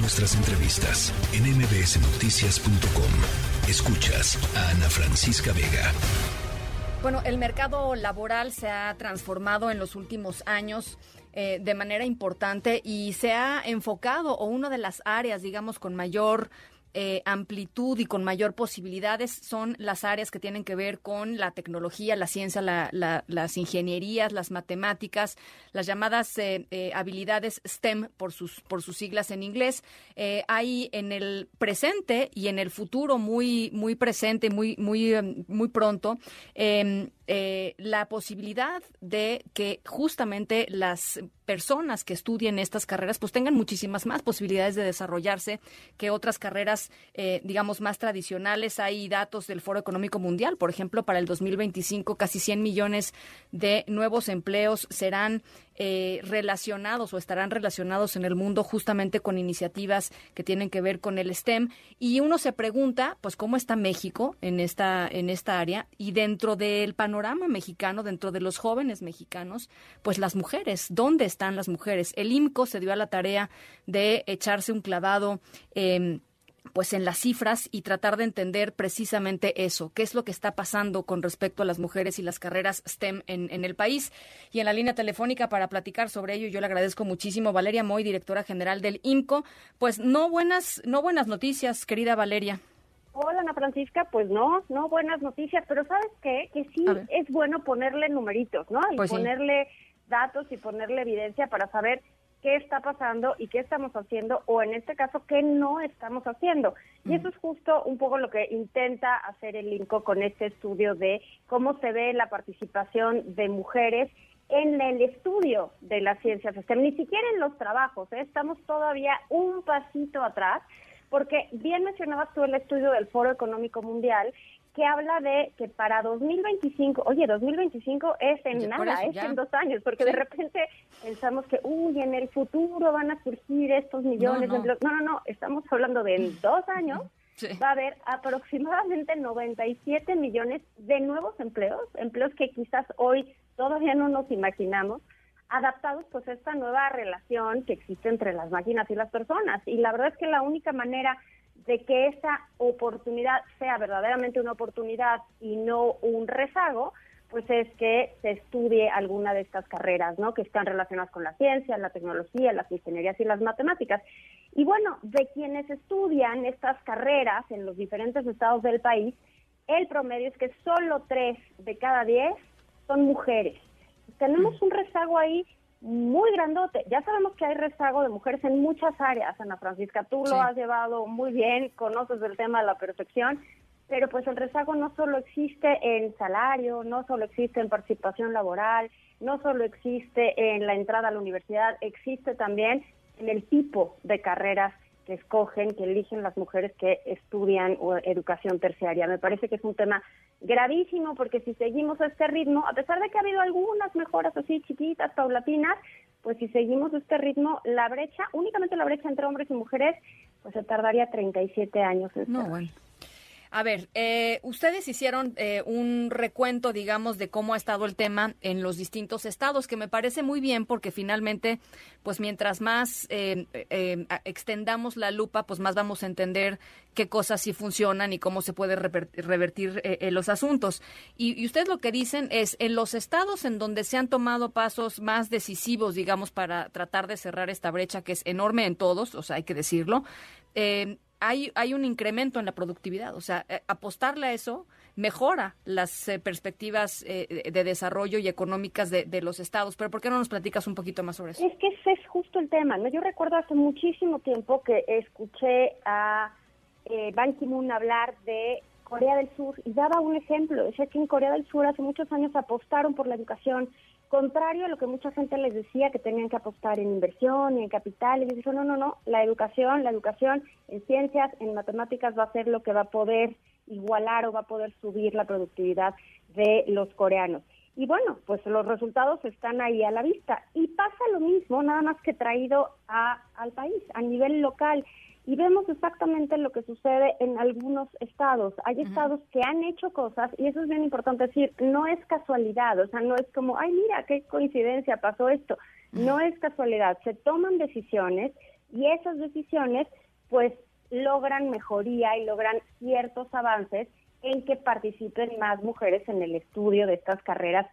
nuestras entrevistas en mbsnoticias.com. Escuchas a Ana Francisca Vega. Bueno, el mercado laboral se ha transformado en los últimos años eh, de manera importante y se ha enfocado, o una de las áreas, digamos, con mayor eh, amplitud y con mayor posibilidades son las áreas que tienen que ver con la tecnología, la ciencia, las ingenierías, las matemáticas, las llamadas eh, eh, habilidades STEM por sus, por sus siglas en inglés. hay en el presente y en el futuro muy, muy presente, muy, muy, muy pronto, em, la posibilidad de que justamente las personas que estudien estas carreras pues tengan muchísimas más posibilidades de desarrollarse que otras carreras, eh, digamos, más tradicionales. Hay datos del Foro Económico Mundial, por ejemplo, para el 2025 casi 100 millones de nuevos empleos serán eh, relacionados o estarán relacionados en el mundo justamente con iniciativas que tienen que ver con el STEM. Y uno se pregunta, pues, ¿cómo está México en esta, en esta área? Y dentro del panorama mexicano, dentro de los jóvenes mexicanos, pues las mujeres, ¿dónde están las mujeres? El IMCO se dio a la tarea de echarse un clavado. Eh, pues en las cifras y tratar de entender precisamente eso, qué es lo que está pasando con respecto a las mujeres y las carreras STEM en, el país. Y en la línea telefónica para platicar sobre ello, yo le agradezco muchísimo Valeria Moy, directora general del IMCO. Pues no buenas, no buenas noticias, querida Valeria. Hola Ana Francisca, pues no, no buenas noticias, pero ¿sabes qué? Que sí es bueno ponerle numeritos, ¿no? Y pues ponerle datos y ponerle evidencia para saber qué está pasando y qué estamos haciendo, o en este caso, qué no estamos haciendo. Y eso es justo un poco lo que intenta hacer el INCO con este estudio de cómo se ve la participación de mujeres en el estudio de las ciencias STEM, ni siquiera en los trabajos, ¿eh? estamos todavía un pasito atrás, porque bien mencionabas tú el estudio del Foro Económico Mundial, que habla de que para 2025, oye, 2025 es en nada, es en dos años, porque de repente pensamos que, uy, en el futuro van a surgir estos millones de empleos. No, no, no, estamos hablando de en dos años. Va a haber aproximadamente 97 millones de nuevos empleos, empleos que quizás hoy todavía no nos imaginamos, adaptados pues a esta nueva relación que existe entre las máquinas y las personas. Y la verdad es que la única manera de que esa oportunidad sea verdaderamente una oportunidad y no un rezago, pues es que se estudie alguna de estas carreras, ¿no? Que están relacionadas con la ciencia, la tecnología, las ingenierías y las matemáticas. Y bueno, de quienes estudian estas carreras en los diferentes estados del país, el promedio es que solo tres de cada diez son mujeres. Tenemos un rezago ahí muy grandote. Ya sabemos que hay rezago de mujeres en muchas áreas, Ana Francisca. Tú lo has llevado muy bien, conoces el tema de la perfección, pero pues el rezago no solo existe en salario, no solo existe en participación laboral, no solo existe en la entrada a la universidad, existe también en el tipo de carreras que escogen, que eligen las mujeres que estudian educación terciaria. Me parece que es un tema gravísimo porque si seguimos este ritmo, a pesar de que ha habido algunas mejoras así chiquitas, paulatinas, pues si seguimos este ritmo, la brecha, únicamente la brecha entre hombres y mujeres, pues se tardaría 37 años. En no, bueno. A ver, eh, ustedes hicieron eh, un recuento, digamos, de cómo ha estado el tema en los distintos estados, que me parece muy bien porque finalmente, pues mientras más eh, extendamos la lupa, pues más vamos a entender qué cosas sí funcionan y cómo se puede revertir los asuntos. Y, y, ustedes lo que dicen es, en los estados en donde se han tomado pasos más decisivos, digamos, para tratar de cerrar esta brecha, que es enorme en todos, o sea, hay que decirlo, eh, hay, hay un incremento en la productividad. O sea, eh, apostarle a eso mejora las eh, perspectivas eh, de desarrollo y económicas de, los estados. Pero ¿por qué no nos platicas un poquito más sobre eso? Es que ese es justo el tema. ¿no? Yo recuerdo hace muchísimo tiempo que escuché a Ban Ki-moon hablar de Corea del Sur y daba un ejemplo. Decía que en Corea del Sur hace muchos años apostaron por la educación contrario a lo que mucha gente les decía que tenían que apostar en inversión, en capital, y dijo, no, no, no, la educación, la educación en ciencias, en matemáticas va a ser lo que va a poder igualar o va a poder subir la productividad de los coreanos. Y bueno, pues los resultados están ahí a la vista. Y pasa lo mismo, nada más que traído a, al país, a nivel local y vemos exactamente lo que sucede en algunos estados. Hay estados que han hecho cosas y eso es bien importante decir, no es casualidad, o sea, no es como, ay, mira, qué coincidencia pasó esto. No es casualidad, se toman decisiones, y esas decisiones pues logran mejoría y logran ciertos avances en que participen más mujeres en el estudio de estas carreras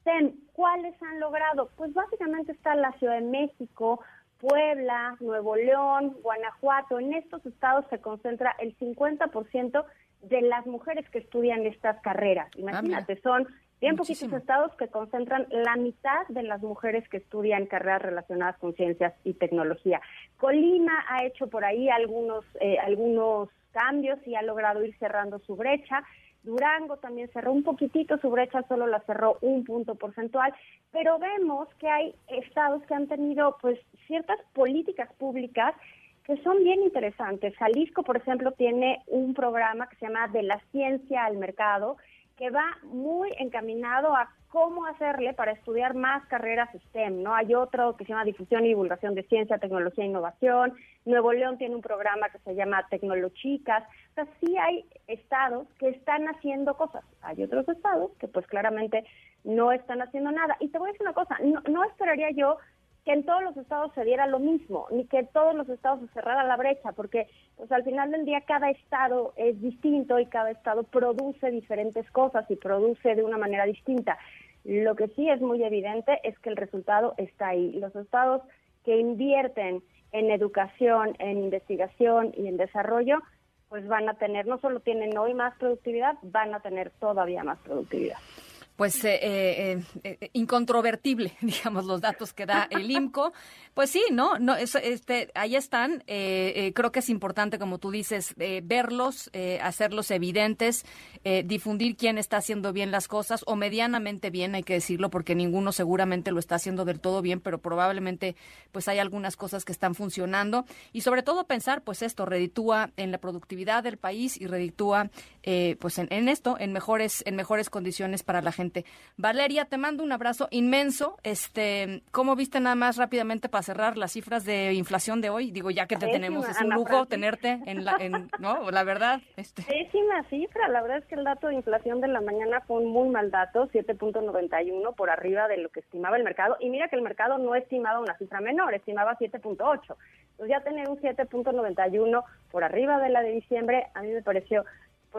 STEM. ¿Cuáles han logrado? Pues básicamente está la Ciudad de México, Puebla, Nuevo León, Guanajuato. En estos estados se concentra el 50% de las mujeres que estudian estas carreras. Ah, Imagínate, son bien poquitos estados que concentran la mitad de las mujeres que estudian carreras relacionadas con ciencias y tecnología. Colima ha hecho por ahí algunos, eh, algunos cambios y ha logrado ir cerrando su brecha. Durango también cerró un poquitito su brecha, solo la cerró un punto porcentual, pero vemos que hay estados que han tenido pues ciertas políticas públicas que son bien interesantes. Jalisco, por ejemplo, tiene un programa que se llama De la ciencia al mercado, que va muy encaminado a cómo hacerle para estudiar más carreras STEM, ¿no? Hay otro que se llama Difusión y Divulgación de Ciencia, Tecnología e Innovación. Nuevo León tiene un programa que se llama Tecnolochicas. O sea, sí hay estados que están haciendo cosas. Hay otros estados que pues claramente no están haciendo nada. Y te voy a decir una cosa, no, no esperaría yo que en todos los estados se diera lo mismo, ni que todos los estados se cerrara la brecha, porque pues al final del día cada estado es distinto y cada estado produce diferentes cosas y produce de una manera distinta. Lo que sí es muy evidente es que el resultado está ahí. Los estados que invierten en educación, en investigación y en desarrollo, pues van a tener, no solo tienen hoy más productividad, van a tener todavía más productividad pues eh, eh, eh, incontrovertible, digamos, los datos que da el IMCO. Pues sí, ¿no? no este, ahí están. creo que es importante, como tú dices, verlos, hacerlos evidentes, difundir quién está haciendo bien las cosas o medianamente bien, hay que decirlo, porque ninguno seguramente lo está haciendo del todo bien, pero probablemente pues hay algunas cosas que están funcionando y sobre todo pensar, pues esto reditúa en la productividad del país y reditúa pues en, en esto, en mejores, en mejores condiciones para la gente Valeria, te mando un abrazo inmenso. Este, ¿cómo viste nada más rápidamente para cerrar las cifras de inflación de hoy? Digo, ya que te tenemos, es un lujo tenerte en la, en, no, la verdad. Este. Pésima cifra, la verdad es que el dato de inflación de la mañana fue un muy mal dato, 7.91 por arriba de lo que estimaba el mercado. Y mira que el mercado no estimaba una cifra menor, estimaba 7.8. Entonces ya tener un 7.91 por arriba de la de diciembre, a mí me pareció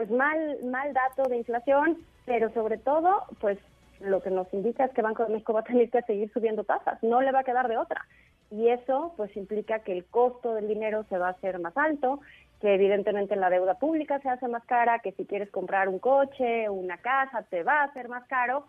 pues mal mal dato de inflación pero sobre todo, pues lo que nos indica es que Banco de México va a tener que seguir subiendo tasas, no le va a quedar de otra. Y eso pues implica que el costo del dinero se va a hacer más alto, que evidentemente la deuda pública se hace más cara, que si quieres comprar un coche una casa te va a hacer más caro,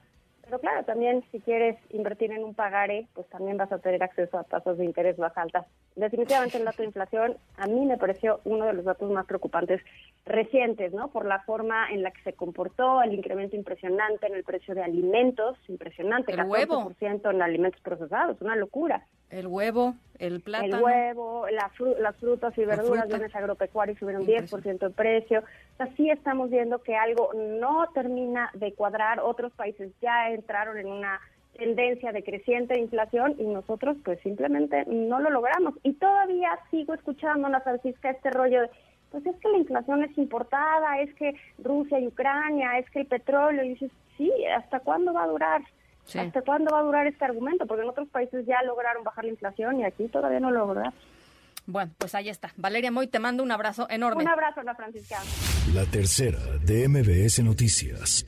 pero claro, también si quieres invertir en un pagare, pues también vas a tener acceso a tasas de interés más altas. Definitivamente el dato de inflación a mí me pareció uno de los datos más preocupantes recientes, ¿no? Por la forma en la que se comportó, el incremento impresionante en el precio de alimentos, impresionante, el 14% huevo. en alimentos procesados, una locura. El huevo, el plátano. El huevo, las frutas y verduras, bienes agropecuarios subieron 10% de precio. O sea, sí estamos viendo que algo no termina de cuadrar. Otros países ya entraron en una tendencia de creciente inflación y nosotros pues simplemente no lo logramos. Y todavía sigo escuchando, Ana Francisca, este rollo de pues es que la inflación es importada, es que Rusia y Ucrania, es que el petróleo, y dices, sí, ¿hasta cuándo va a durar? ¿Hasta cuándo va a durar este argumento? Porque en otros países ya lograron bajar la inflación y aquí todavía no lo logramos. Bueno, pues ahí está. Valeria Moy, te mando un abrazo enorme. Un abrazo, la Francisca. La tercera de MBS Noticias.